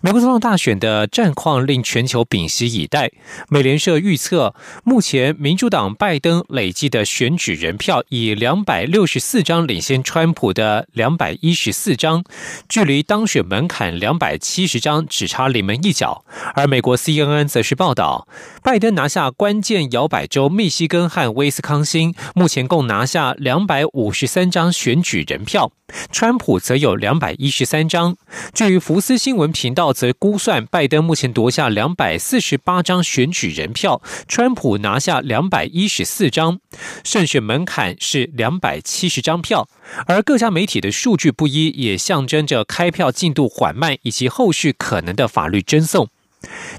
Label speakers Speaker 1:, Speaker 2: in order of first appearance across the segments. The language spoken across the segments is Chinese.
Speaker 1: 美国总统大选的战况令全球屏息以待。美联社预测，目前民主党拜登累计的选举人票以两百六十四张领先川普的两百一十四张，距离当选门槛两百七十张只差临门一脚。而美国 CNN 则是报道，拜登拿下关键摇摆州密西根和威斯康星，目前共拿下两百五十三张选举人票。川普则有两百一十三张。至于福斯新闻频道则估算，拜登目前夺下两百四十八张选举人票，川普拿下两百一十四张，胜选门槛是两百七十张票。而各家媒体的数据不一，也象征着开票进度缓慢以及后续可能的法律争讼。《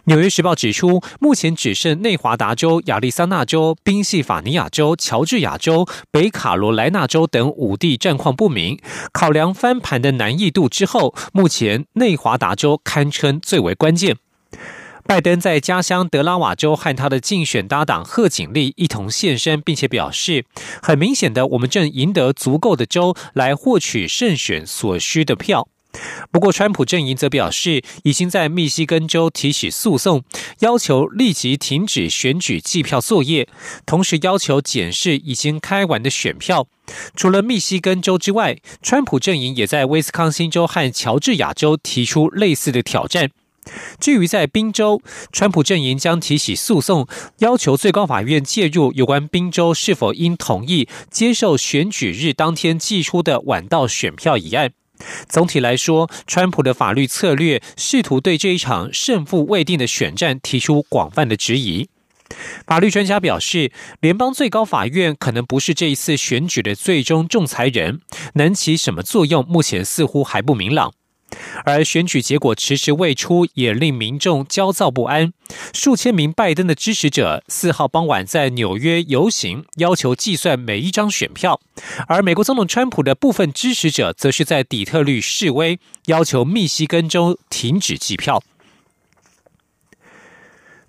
Speaker 1: 纽约时报》指出，目前只剩内华达州、亚利桑那州、宾夕法尼亚州、乔治亚州、北卡罗来纳州等五地战况不明。考量翻盘的难易度之后，目前内华达州堪称最为关键。拜登在家乡德拉瓦州和他的竞选搭档贺锦丽一同现身，并且表示：“很明显的，我们正赢得足够的州来获取胜选所需的票。”不过，川普阵营则表示，已经在密西根州提起诉讼，要求立即停止选举计票作业，同时要求检视已经开完的选票。除了密西根州之外，川普阵营也在威斯康星州和乔治亚州提出类似的挑战。至于在宾州，川普阵营将提起诉讼，要求最高法院介入有关宾州是否应同意接受选举日当天寄出的晚到选票一案。总体来说，川普的法律策略试图对这一场胜负未定的选战提出广泛的质疑。法律专家表示，联邦最高法院可能不是这一次选举的最终仲裁人，能起什么作用，目前似乎还不明朗。而选举结果迟迟未出，也令民众焦躁不安。数千名拜登的支持者四号傍晚在纽约游行，要求计算每一张选票；而美国总统川普的部分支持者则是在底特律示威，要求密西根州停止计票。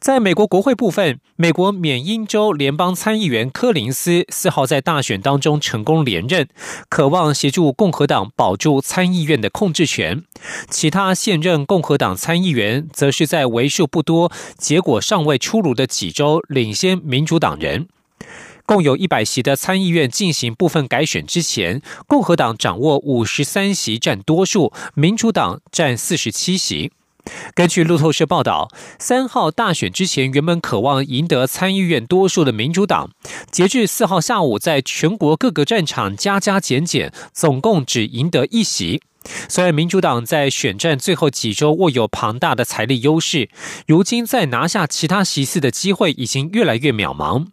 Speaker 1: 在美国国会部分，美国缅因州联邦参议员柯林斯四号在大选当中成功连任，渴望协助共和党保住参议院的控制权。其他现任共和党参议员则是在为数不多、结果尚未出炉的几州领先民主党人。共有一百席的参议院进行部分改选之前，共和党掌握五十三席占多数，民主党占四十七席。根据路透社报道，三号大选之前，原本渴望赢得参议院多数的民主党，截至四号下午，在全国各个战场加加减减，总共只赢得一席。虽然民主党在选战最后几周握有庞大的财力优势，如今在拿下其他席次的机会已经越来越渺茫。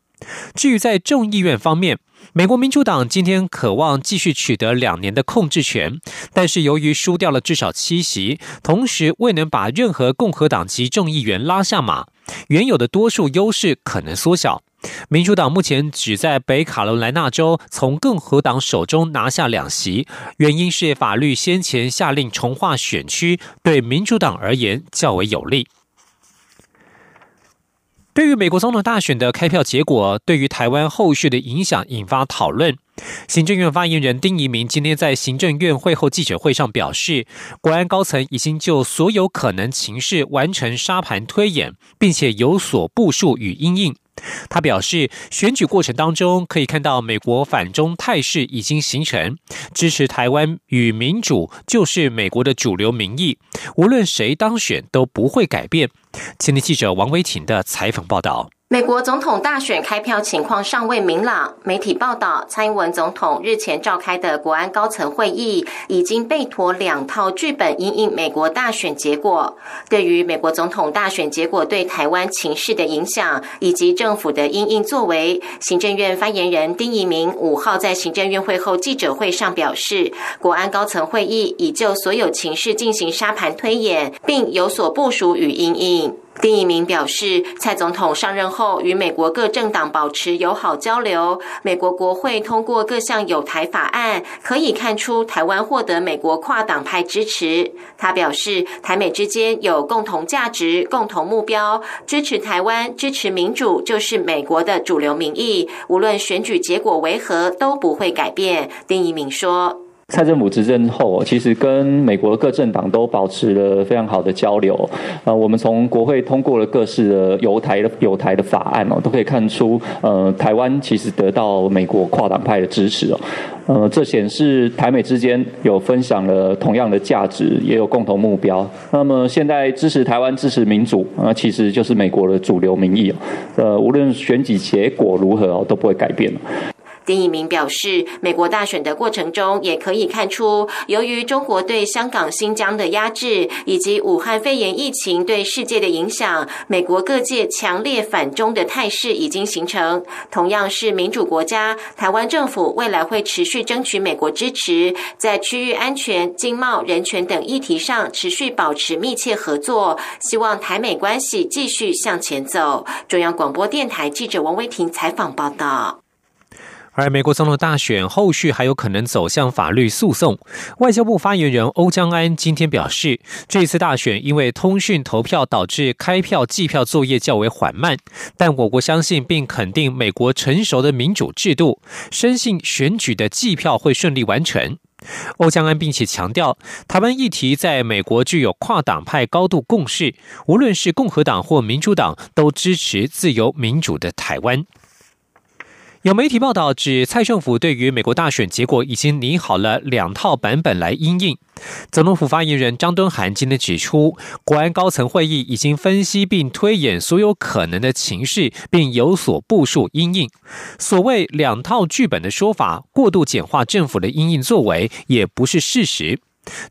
Speaker 1: 至于在众议院方面，美国民主党今天渴望继续取得两年的控制权，但是由于输掉了至少七席，同时未能把任何共和党籍众议员拉下马，原有的多数优势可能缩小。民主党目前只在北卡罗来纳州从共和党手中拿下两席，原因是法律先前下令重划选区，对民主党而言较为有利。对于美国总统大选的开票结果，对于台湾后续的影响引发讨论。行政院发言人丁仪明今天在行政院会后记者会上表示，国安高层已经就所有可能情势完成沙盘推演，并且有所部署与应应。他表示，选举过程当中可以看到美国反中态势已经形成，支持台湾与民主就是美国的主流民意，无论谁当选都不会改变。前天记者王维婷的采访报道。
Speaker 2: 美国总统大选开票情况尚未明朗。媒体报道，蔡英文总统日前召开的国安高层会议已经被妥两套剧本，因应美国大选结果。对于美国总统大选结果对台湾情势的影响，以及政府的因应作为，行政院发言人丁仪明五号在行政院会后记者会上表示，国安高层会议已就所有情势进行沙盘推演，并有所部署与因应。丁一鸣表示，蔡总统上任后与美国各政党保持友好交流，美国国会通过各项有台法案，可以看出台湾获得美国跨党派支持。他表示，台美之间有共同价值、共同目标，支持台湾、支持民主就是美国的主流民意，无论选举结果为何都不会改变。丁一鸣说。
Speaker 3: 蔡政府执政后，其实跟美国各政党都保持了非常好的交流。呃，我们从国会通过了各式的犹台的犹台的法案哦，都可以看出，呃，台湾其实得到美国跨党派的支持哦。呃，这显示台美之间有分享了同样的价值，也有共同目标。那么现在支持台湾、支持民主，呃，其实就是美国的主流民意。呃，无论选举结果如何哦，都不会改变。
Speaker 2: 丁一鸣表示，美国大选的过程中，也可以看出，由于中国对香港、新疆的压制，以及武汉肺炎疫情对世界的影响，美国各界强烈反中的态势已经形成。同样是民主国家，台湾政府未来会持续争取美国支持，在区域安全、经贸、人权等议题上持续保持密切合作，希望台美关系继续向前走。中央广播电台记者王威婷采访报道。
Speaker 1: 而美国总统大选后续还有可能走向法律诉讼。外交部发言人欧江安今天表示，这次大选因为通讯投票导致开票计票作业较为缓慢，但我国相信并肯定美国成熟的民主制度，深信选举的计票会顺利完成。欧江安并且强调，台湾议题在美国具有跨党派高度共识，无论是共和党或民主党都支持自由民主的台湾。有媒体报道指，蔡政府对于美国大选结果已经拟好了两套版本来应应。总统府发言人张敦涵今天指出，国安高层会议已经分析并推演所有可能的情势，并有所部署应应。所谓两套剧本的说法，过度简化政府的应应作为，也不是事实。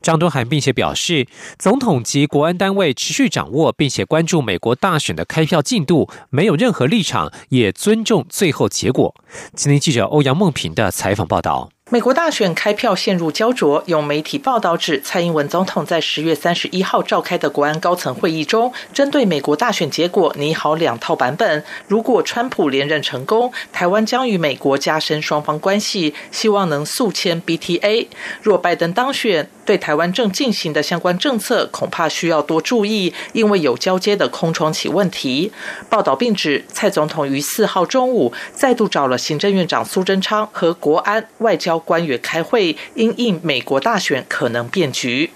Speaker 1: 张敦涵并且表示，总统及国安单位持续掌握并且关注美国大选的开票进度，没有任何立场，也尊重最后结果。今天记者欧阳梦平的采访报道。
Speaker 4: 美国大选开票陷入焦灼，有媒体报道指，蔡英文总统在十月三十一号召开的国安高层会议中，针对美国大选结果拟好两套版本。如果川普连任成功，台湾将与美国加深双方关系，希望能速签 BTA；若拜登当选，对台湾正进行的相关政策恐怕需要多注意，因为有交接的空窗期问题。报道并指，蔡总统于四号中午再度找了行政院长苏贞昌和国安外交。官员开会，因应美国大选可能变局。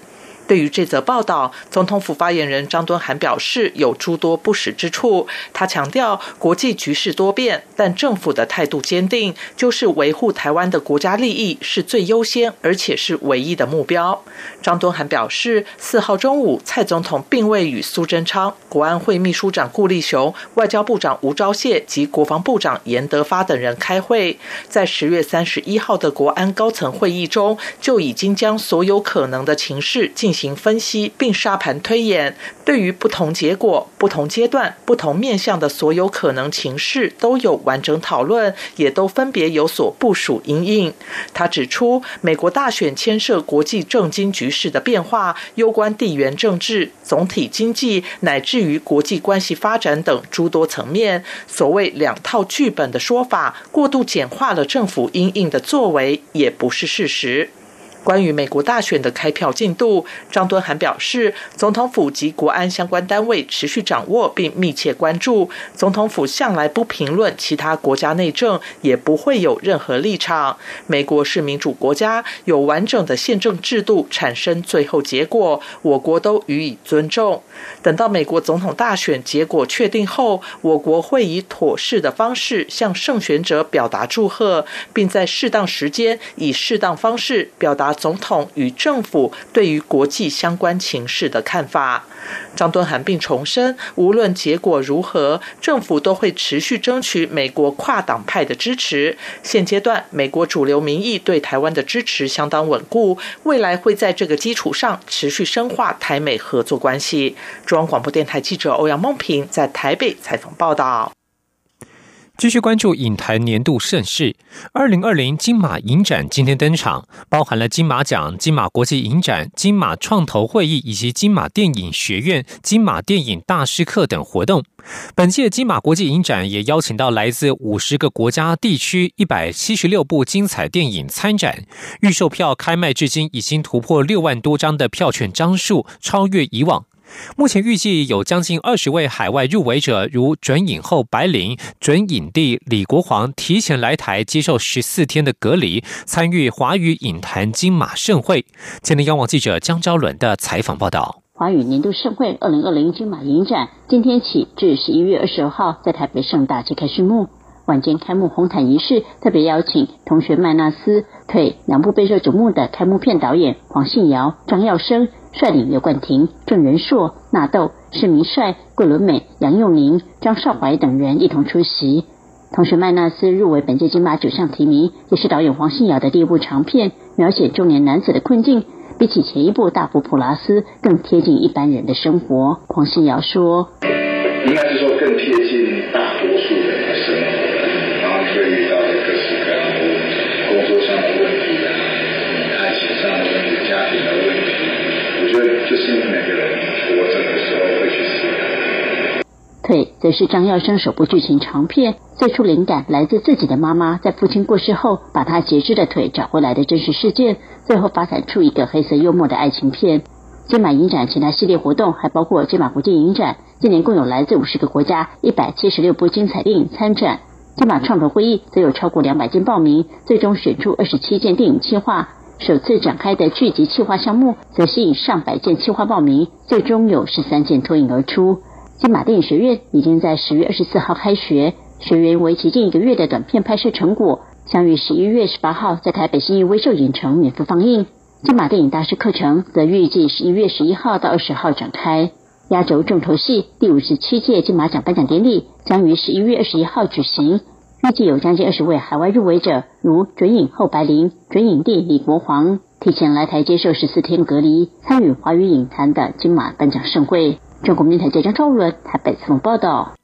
Speaker 4: 对于这则报道，总统府发言人张敦涵表示有诸多不实之处。他强调，国际局势多变，但政府的态度坚定，就是维护台湾的国家利益是最优先，而且是唯一的目标。张敦涵表示，四号中午，蔡总统并未与苏贞昌、国安会秘书长顾立雄、外交部长吴钊燮及国防部长严德发等人开会，在十月三十一号的国安高层会议中，就已经将所有可能的情势进行。行分析并沙盘推演，对于不同结果、不同阶段、不同面向的所有可能情势都有完整讨论，也都分别有所部署应应。他指出，美国大选牵涉国际政经局势的变化，攸关地缘政治、总体经济乃至于国际关系发展等诸多层面。所谓两套剧本的说法，过度简化了政府应应的作为，也不是事实。关于美国大选的开票进度，张敦涵表示，总统府及国安相关单位持续掌握并密切关注。总统府向来不评论其他国家内政，也不会有任何立场。美国是民主国家，有完整的宪政制度产生最后结果，我国都予以尊重。等到美国总统大选结果确定后，我国会以妥适的方式向胜选者表达祝贺，并在适当时间以适当方式表达。总统与政府对于国际相关情势的看法，张敦涵并重申，无论结果如何，政府都会持续争取美国跨党派的支持。现阶段，美国主流民意对台湾的支持相当稳固，未来会在这个基础上持续深化台美合作关系。中央广播电台记者欧阳梦平在台北采访报道。
Speaker 1: 继续关注影坛年度盛事，二零二零金马影展今天登场，包含了金马奖、金马国际影展、金马创投会议以及金马电影学院、金马电影大师课等活动。本届金马国际影展也邀请到来自五十个国家地区一百七十六部精彩电影参展，预售票开卖至今已经突破六万多张的票券张数，超越以往。目前预计有将近二十位海外入围者，如准影后白灵、准影帝李国煌提前来台接受十四天的隔离，参与华语影坛金马盛会。前天央网记者江昭伦的采访报道：
Speaker 5: 华语年度盛会二零二零金马影展今天起至十一月二十二号在台北盛大揭开序幕。晚间开幕红毯仪式特别邀请同学麦纳斯、退两部备受瞩目的开幕片导演黄信尧、张耀生。率领刘冠廷、郑仁硕、纳豆、施明帅、桂纶镁、杨佑宁、张少怀等人一同出席。同时，麦纳斯入围本届金马九项提名，也是导演黄信尧的第一部长片，描写中年男子的困境，比起前一部《大佛普拉斯》更贴近一般人的生活。黄信尧说：“
Speaker 6: 应该是说更贴近大多
Speaker 5: 腿则是张耀生首部剧情长片，最初灵感来自自己的妈妈在父亲过世后把他截肢的腿找回来的真实事件，最后发展出一个黑色幽默的爱情片。金马影展其他系列活动还包括金马国际影展，今年共有来自五十个国家一百七十六部精彩电影参展。金马创投会议则有超过两百件报名，最终选出二十七件电影企划。首次展开的剧集企划项目，则吸引上百件企划报名，最终有十三件脱颖而出。金马电影学院已经在十月二十四号开学，学员为期近一个月的短片拍摄成果，将于十一月十八号在台北新义威秀影城免费放映。金马电影大师课程则预计十一月十一号到二十号展开。压轴重头戏第五十七届金马奖颁奖典礼将于十一月二十一号举行。预计有将近二十位海外入围者，如准影后白灵、准影帝李国煌，提前来台接受十四天隔离，参与华语影坛的金马颁奖盛会。中国电台记者赵伦台北采访报道。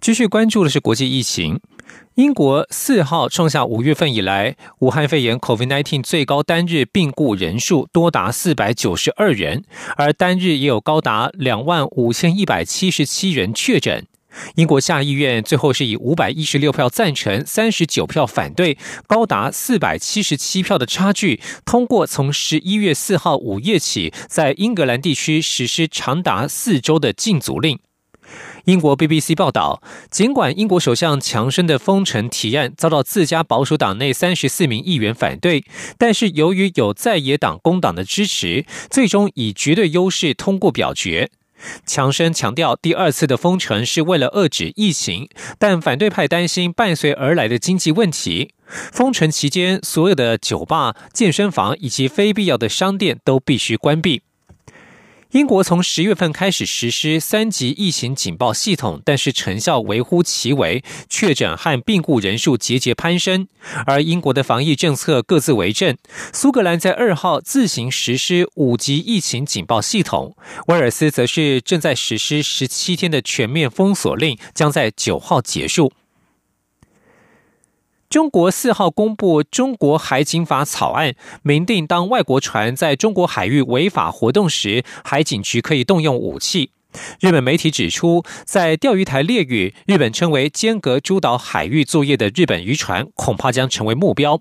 Speaker 1: 继续关注的是国际疫情，英国四号创下五月份以来武汉肺炎 （COVID-19） 最高单日病故人数多达四百九十二人，而单日也有高达两万五千一百七十七人确诊。英国下议院最后是以五百一十六票赞成、三十九票反对，高达四百七十七票的差距通过，从十一月四号午夜起，在英格兰地区实施长达四周的禁足令。英国 BBC 报道，尽管英国首相强生的封城提案遭到自家保守党内三十四名议员反对，但是由于有在野党工党的支持，最终以绝对优势通过表决。强生强调，第二次的封城是为了遏制疫情，但反对派担心伴随而来的经济问题。封城期间，所有的酒吧、健身房以及非必要的商店都必须关闭。英国从十月份开始实施三级疫情警报系统，但是成效微乎其微，确诊和病故人数节节攀升。而英国的防疫政策各自为政，苏格兰在二号自行实施五级疫情警报系统，威尔斯则是正在实施十七天的全面封锁令，将在九号结束。中国四号公布《中国海警法》草案，明定当外国船在中国海域违法活动时，海警局可以动用武器。日本媒体指出，在钓鱼台列屿，日本称为间隔诸岛海域作业的日本渔船，恐怕将成为目标。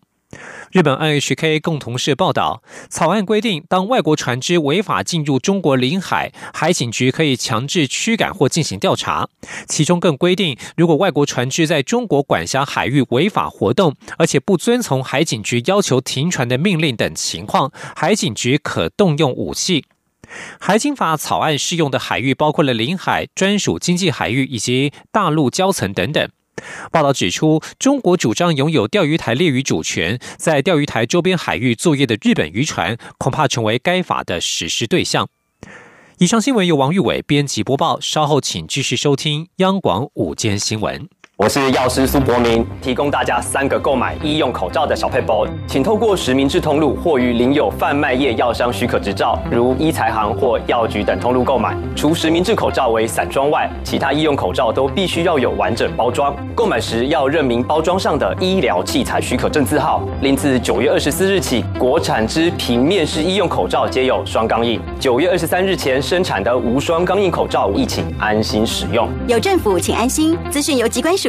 Speaker 1: 日本 NHK 共同社报道，草案规定，当外国船只违法进入中国领海，海警局可以强制驱赶或进行调查。其中更规定，如果外国船只在中国管辖海域违法活动，而且不遵从海警局要求停船的命令等情况，海警局可动用武器。海警法草案适用的海域包括了领海、专属经济海域以及大陆礁层等等。报道指出，中国主张拥有钓鱼台列屿主权，在钓鱼台周边海域作业的日本渔船，恐怕成为该法的实施对象。以上新闻由王玉伟编辑播报，稍后请继续收听央广午间新闻。
Speaker 7: 我是药师苏博明，提供大家三个购买医用口罩的小配包，请透过实名制通路或于领有贩卖业药商许可执照，如医材行或药局等通路购买。除实名制口罩为散装外，其他医用口罩都必须要有完整包装。购买时要认明包装上的医疗器材许可证字号。另自九月二十四日起，国产之平面式医用口罩皆有双钢印。九月二十三日前生产的无双钢印口罩，亦请安心使用。
Speaker 8: 有政府，请安心。资讯由机关署。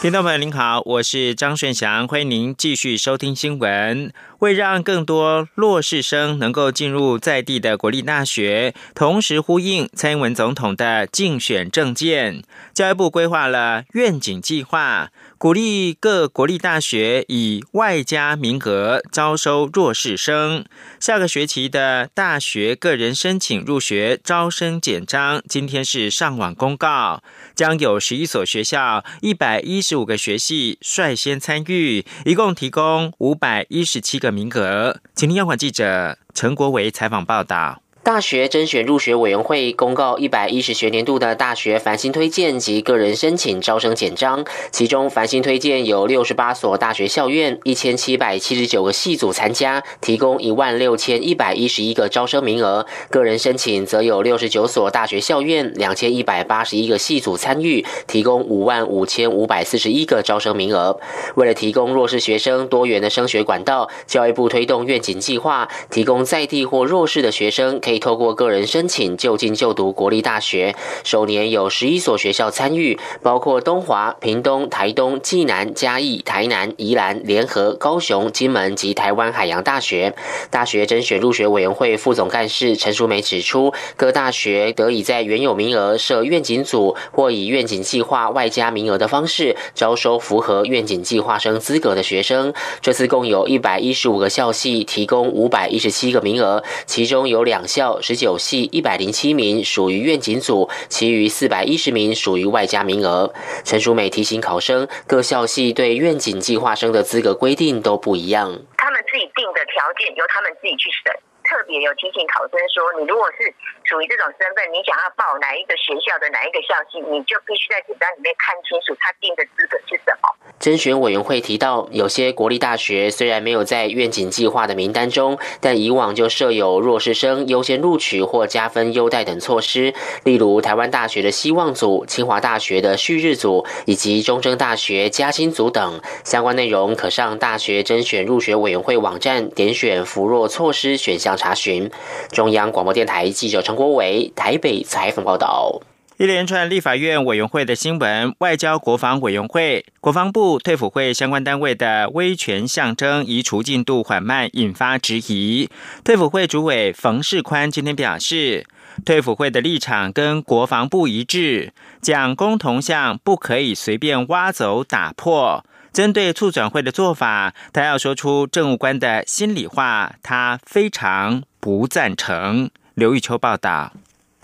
Speaker 9: 听众朋友您好，我是张顺祥，欢迎您继续收听新闻。为让更多弱势生能够进入在地的国立大学，同时呼应蔡英文总统的竞选政见，教育部规划了愿景计划。鼓励各国立大学以外加名额招收弱势生。下个学期的大学个人申请入学招生简章，今天是上网公告，将有十一所学校、一百一十五个学系率先参与，一共提供五百一十七个名额。请听央广记者陈国维采访报道。
Speaker 10: 大学甄选入学委员会公告一百一十学年度的大学繁星推荐及个人申请招生简章，其中繁星推荐有六十八所大学校院，一千七百七十九个系组参加，提供一万六千一百一十一个招生名额；个人申请则有六十九所大学校院，两千一百八十一个系组参与，提供五万五千五百四十一个招生名额。为了提供弱势学生多元的升学管道，教育部推动愿景计划，提供在地或弱势的学生。可以透过个人申请就近就读国立大学，首年有十一所学校参与，包括东华、屏东、台东、暨南、嘉义、台南、宜兰、联合、高雄、金门及台湾海洋大学。大学甄选入学委员会副总干事陈淑梅指出，各大学得以在原有名额设愿景组，或以愿景计划外加名额的方式招收符合愿景计划生资格的学生。这次共有一百一十五个校系提供五百一十七个名额，其中有两校。校十九系一百零七名属于愿景组，其余四百一十名属于外加名额。陈淑美提醒考生，各校系对愿景计划生的资格规定都不一样。
Speaker 11: 他们自己定的条件由他们自己去审。特别有提醒考生说，你如果是属于这种身份，你想要报哪一个学校的哪一个校系，你就必须在简章里面看清楚他定的资格是什么。
Speaker 10: 甄选委员会提到，有些国立大学虽然没有在愿景计划的名单中，但以往就设有弱势生优先录取或加分优待等措施。例如，台湾大学的希望组、清华大学的旭日组以及中正大学嘉兴组等。相关内容可上大学甄选入学委员会网站点选扶弱措施选项。查询中央广播电台记者陈国伟台北采访报道。
Speaker 9: 一连串立法院委员会的新闻，外交国防委员会、国防部、退辅会相关单位的威权象征移除进度缓慢，引发质疑。退辅会主委冯世宽今天表示，退辅会的立场跟国防部一致，讲公铜像不可以随便挖走打破。针对促转会的做法，他要说出政务官的心里话，他非常不赞成。刘玉秋报道。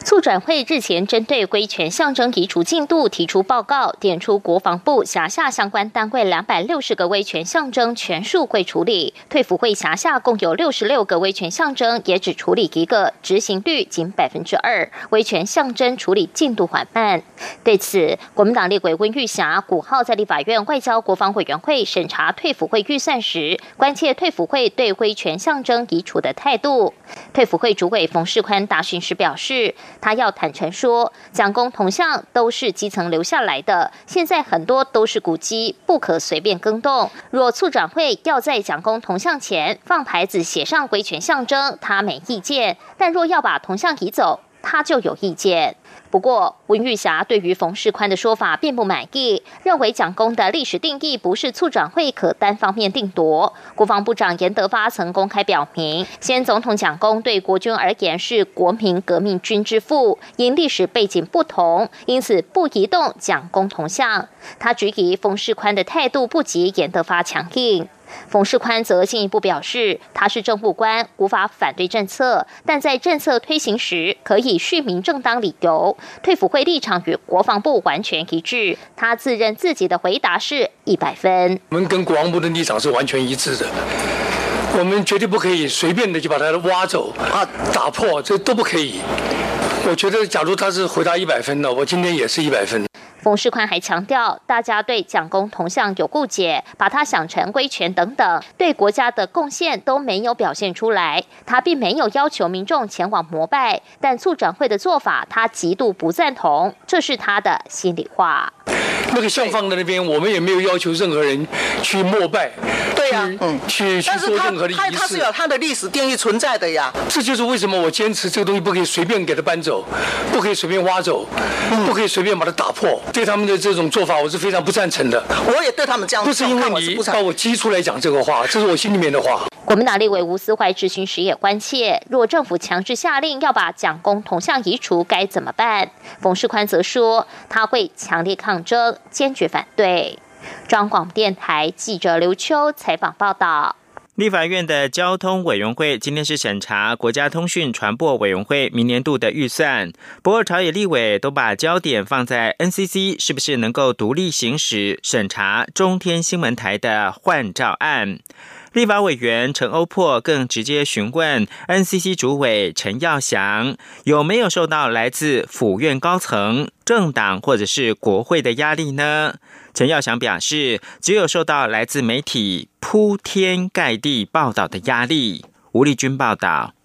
Speaker 12: 促转会日前针对规权象征移除进度提出报告，点出国防部辖下相关单位两百六十个威权象征全数会处理，退辅会辖下共有六十六个威权象征，也只处理一个，执行率仅百分之二，威权象征处理进度缓慢。对此，国民党立委温玉霞古号在立法院外交国防委员会审查退辅会预算时，关切退辅会对威权象征移除的态度。退辅会主委冯世宽答询时表示。他要坦诚说，蒋公铜像都是基层留下来的，现在很多都是古迹，不可随便更动。若促转会要在蒋公铜像前放牌子，写上规权象征，他没意见；但若要把铜像移走，他就有意见。不过，温玉霞对于冯世宽的说法并不满意，认为蒋公的历史定义不是促转会可单方面定夺。国防部长严德发曾公开表明，先总统蒋公对国军而言是国民革命军之父，因历史背景不同，因此不移动蒋公铜像。他质疑冯世宽的态度不及严德发强硬。冯世宽则进一步表示，他是政务官，无法反对政策，但在政策推行时可以续名正当理由。退辅会立场与国防部完全一致，他自认自己的回答是一百分。
Speaker 13: 我们跟国防部的立场是完全一致的，我们绝对不可以随便的就把它挖走啊，打破，这都不可以。我觉得，假如他是回答一百分的，我今天也是一百分。
Speaker 12: 冯世宽还强调，大家对蒋公铜像有误解，把他想成威权等等，对国家的贡献都没有表现出来。他并没有要求民众前往膜拜，但促转会的做法，他极度不赞同，这是他的心里话。
Speaker 13: 那个像放在那边，我们也没有要求任何人去膜拜，
Speaker 14: 对呀，
Speaker 13: 嗯，去去做任何的仪式。
Speaker 14: 他他是有他的历史定义存在的呀。
Speaker 13: 这就是为什么我坚持这个东西不可以随便给它搬走，不可以随便挖走，不可以随便把它打破。对他们的这种做法，我是非常不赞成的。
Speaker 14: 我也对他们这样，
Speaker 13: 不是因为你把我激出来讲这个话，这是我心里面的话。
Speaker 12: 国民党立委吴思怀质询时也关切，若政府强制下令要把蒋公铜像移除，该怎么办？冯世宽则说，他会强烈抗争，坚决反对。中广电台记者刘秋采访报道。
Speaker 9: 立法院的交通委员会今天是审查国家通讯传播委员会明年度的预算，不过朝野立委都把焦点放在 NCC 是不是能够独立行使审查中天新闻台的换照案。立法委员陈欧珀更直接询问 NCC 主委陈耀祥有没有受到来自府院高层、政党或者是国会的压力呢？陈耀祥表示，只有受到来自媒体铺天盖地报道的压力。吴立军报道。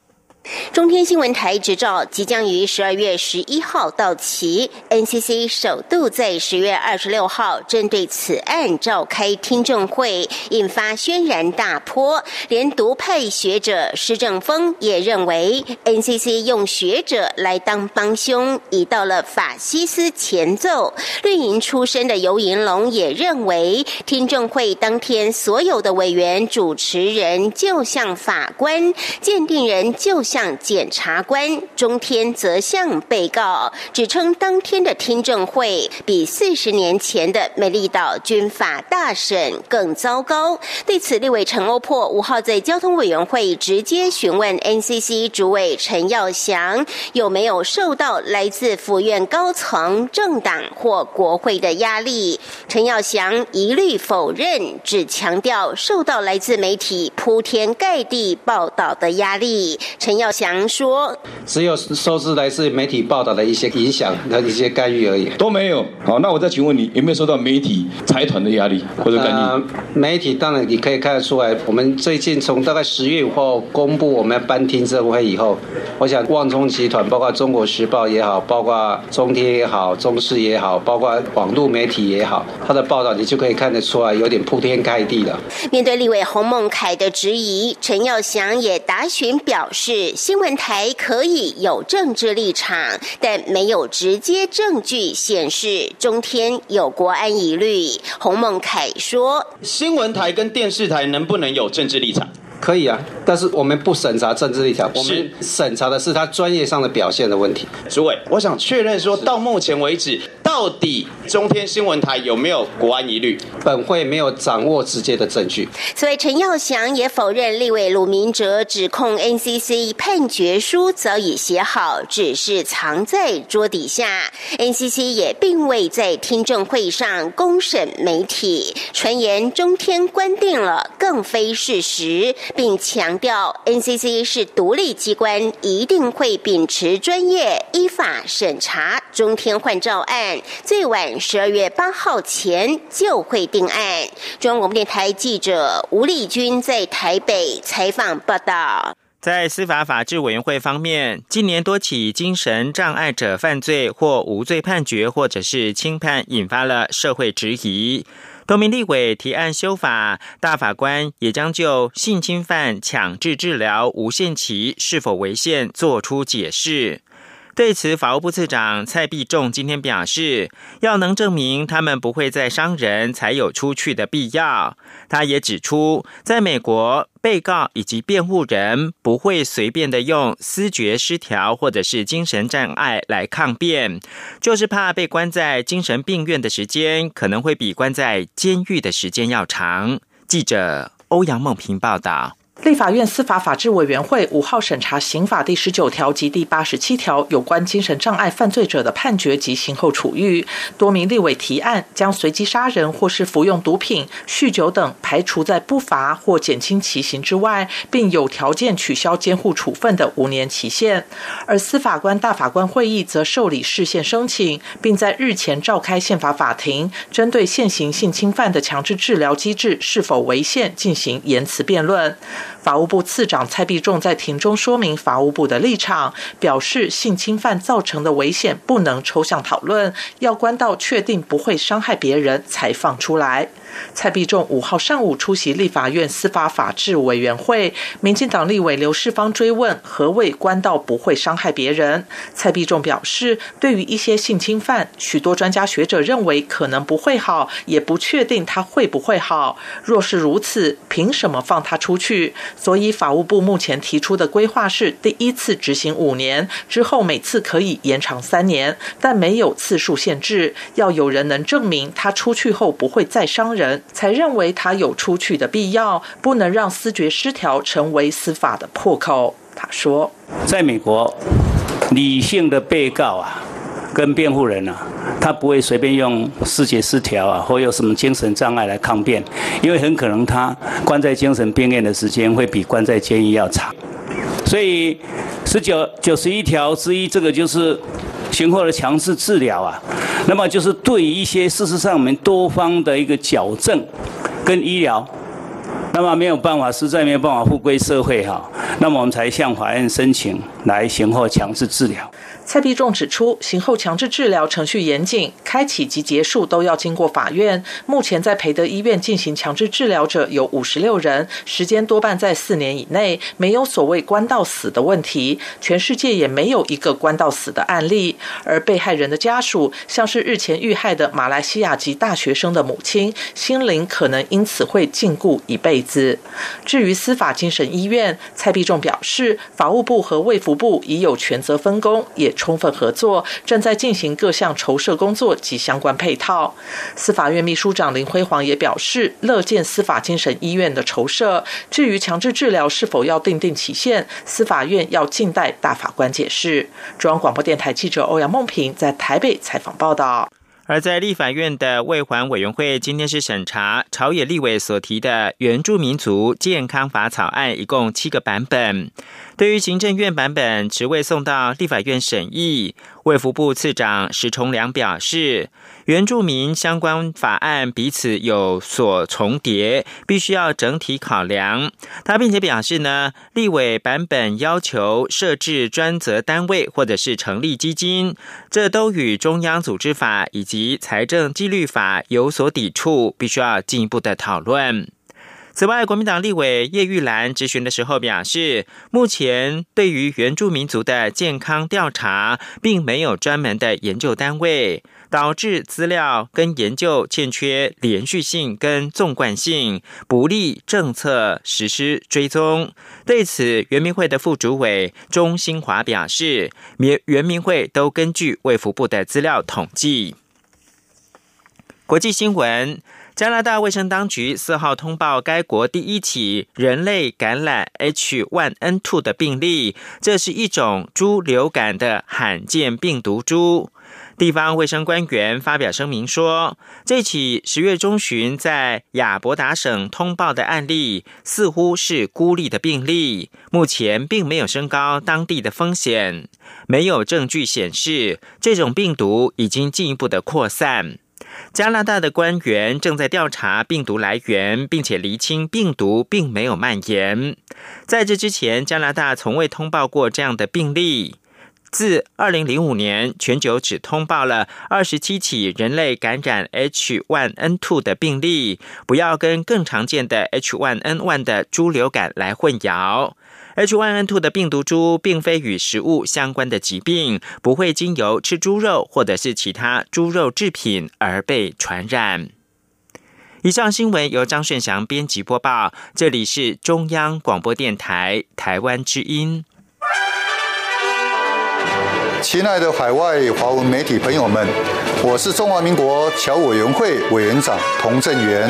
Speaker 15: 中天新闻台执照即将于十二月十一号到期，NCC 首度在十月二十六号针对此案召开听证会，引发轩然大波。连独派学者施正峰也认为，NCC 用学者来当帮凶，已到了法西斯前奏。绿营出身的游银龙也认为，听证会当天所有的委员、主持人就像法官、鉴定人就像。检察官，中天则向被告，指称当天的听证会比四十年前的美丽岛军法大审更糟糕。对此，立委陈欧珀五号在交通委员会直接询问 NCC 主委陈耀祥有没有受到来自府院高层、政党或国会的压力。陈耀祥一律否认，只强调受到来自媒体铺天盖地报道的压力。陈。耀祥说：“
Speaker 16: 只有收视来自媒体报道的一些影响和一些干预而已，
Speaker 17: 都没有。好，那我再请问你，有没有受到媒体财团的压力或者干预？
Speaker 16: 媒体当然你可以看得出来，我们最近从大概十月五号公布我们要颁听证会以后，我想旺中集团，包括中国时报也好，包括中天也好，中视也好，包括网络媒体也好，他的报道你就可以看得出来，有点铺天盖地了。”
Speaker 15: 面对立委洪孟凯的质疑，陈耀祥也答询表示。新闻台可以有政治立场，但没有直接证据显示中天有国安疑虑。洪孟凯说：“
Speaker 18: 新闻台跟电视台能不能有政治立场？
Speaker 16: 可以啊，但是我们不审查政治立场，我们审查的是他专业上的表现的问题。”
Speaker 18: 诸位，我想确认说到目前为止。到底中天新闻台有没有国安疑虑？
Speaker 16: 本会没有掌握直接的证据。
Speaker 15: 所以陈耀祥也否认立委鲁明哲指控 NCC 判决书早已写好，只是藏在桌底下。NCC 也并未在听证会上公审媒体，传言中天关定了，更非事实，并强调 NCC 是独立机关，一定会秉持专业，依法审查中天换照案。最晚十二月八号前就会定案。中央广播电台记者吴丽君在台北采访报道。
Speaker 9: 在司法法制委员会方面，近年多起精神障碍者犯罪或无罪判决，或者是轻判，引发了社会质疑。多名立委提案修法，大法官也将就性侵犯强制治疗无限期是否违宪作出解释。对此，法务部次长蔡必仲今天表示，要能证明他们不会再伤人，才有出去的必要。他也指出，在美国，被告以及辩护人不会随便的用思觉失调或者是精神障碍来抗辩，就是怕被关在精神病院的时间可能会比关在监狱的时间要长。记者欧阳梦平报道。
Speaker 4: 立法院司法法制委员会五号审查刑法第十九条及第八十七条有关精神障碍犯罪者的判决及刑后处遇。多名立委提案，将随机杀人或是服用毒品、酗酒等排除在不罚或减轻其刑之外，并有条件取消监护处分的五年期限。而司法官大法官会议则受理事宪申请，并在日前召开宪法法庭，针对现行性侵犯的强制治疗机制是否违宪进行言辞辩论。法务部次长蔡必仲在庭中说明法务部的立场，表示性侵犯造成的危险不能抽象讨论，要关到确定不会伤害别人才放出来。蔡必仲五号上午出席立法院司法法制委员会，民进党立委刘世芳追问何谓官道不会伤害别人，蔡必仲表示，对于一些性侵犯，许多专家学者认为可能不会好，也不确定他会不会好。若是如此，凭什么放他出去？所以法务部目前提出的规划是，第一次执行五年，之后每次可以延长三年，但没有次数限制，要有人能证明他出去后不会再伤人。人才认为他有出去的必要，不能让思觉失调成为司法的破口。他说，
Speaker 19: 在美国，理性的被告啊，跟辩护人啊，他不会随便用视觉失调啊，或有什么精神障碍来抗辩，因为很可能他关在精神病院的时间会比关在监狱要长。所以，十九九十一条之一，这个就是刑后的强制治疗啊。那么就是对于一些事实上我们多方的一个矫正跟医疗，那么没有办法，实在没有办法复归社会哈，那么我们才向法院申请来刑后强制治疗。
Speaker 4: 蔡必仲指出，刑后强制治疗程序严谨，开启及结束都要经过法院。目前在培德医院进行强制治疗者有五十六人，时间多半在四年以内，没有所谓关到死的问题。全世界也没有一个关到死的案例。而被害人的家属，像是日前遇害的马来西亚籍大学生的母亲，心灵可能因此会禁锢一辈子。至于司法精神医院，蔡必仲表示，法务部和卫福部已有权责分工，也。充分合作，正在进行各项筹设工作及相关配套。司法院秘书长林辉煌也表示，乐见司法精神医院的筹设。至于强制治疗是否要定定期限，司法院要静待大法官解释。中央广播电台记者欧阳梦平在台北采访报道。
Speaker 9: 而在立法院的卫环委员会今天是审查朝野立委所提的原住民族健康法草案，一共七个版本。对于行政院版本迟未送到立法院审议，卫福部次长石崇良表示，原住民相关法案彼此有所重叠，必须要整体考量。他并且表示呢，立委版本要求设置专责单位或者是成立基金，这都与中央组织法以及财政纪律法有所抵触，必须要进一步的讨论。此外，国民党立委叶玉兰质询的时候表示，目前对于原住民族的健康调查，并没有专门的研究单位，导致资料跟研究欠缺连续性跟纵贯性，不利政策实施追踪。对此，原民会的副主委钟新华表示，原原民会都根据卫福部的资料统计。国际新闻。加拿大卫生当局四号通报该国第一起人类感染 H1N2 的病例，这是一种猪流感的罕见病毒株。地方卫生官员发表声明说，这起十月中旬在亚伯达省通报的案例似乎是孤立的病例，目前并没有升高当地的风险，没有证据显示这种病毒已经进一步的扩散。加拿大的官员正在调查病毒来源，并且厘清病毒并没有蔓延。在这之前，加拿大从未通报过这样的病例。自2005年，全球只通报了27起人类感染 H1N2 的病例。不要跟更常见的 H1N1 的猪流感来混淆。H1N2 的病毒株并非与食物相关的疾病，不会经由吃猪肉或者是其他猪肉制品而被传染。以上新闻由张顺祥编辑播报，这里是中央广播电台台湾之音。
Speaker 20: 亲爱的海外华文媒体朋友们，我是中华民国侨委员会委员长童振源。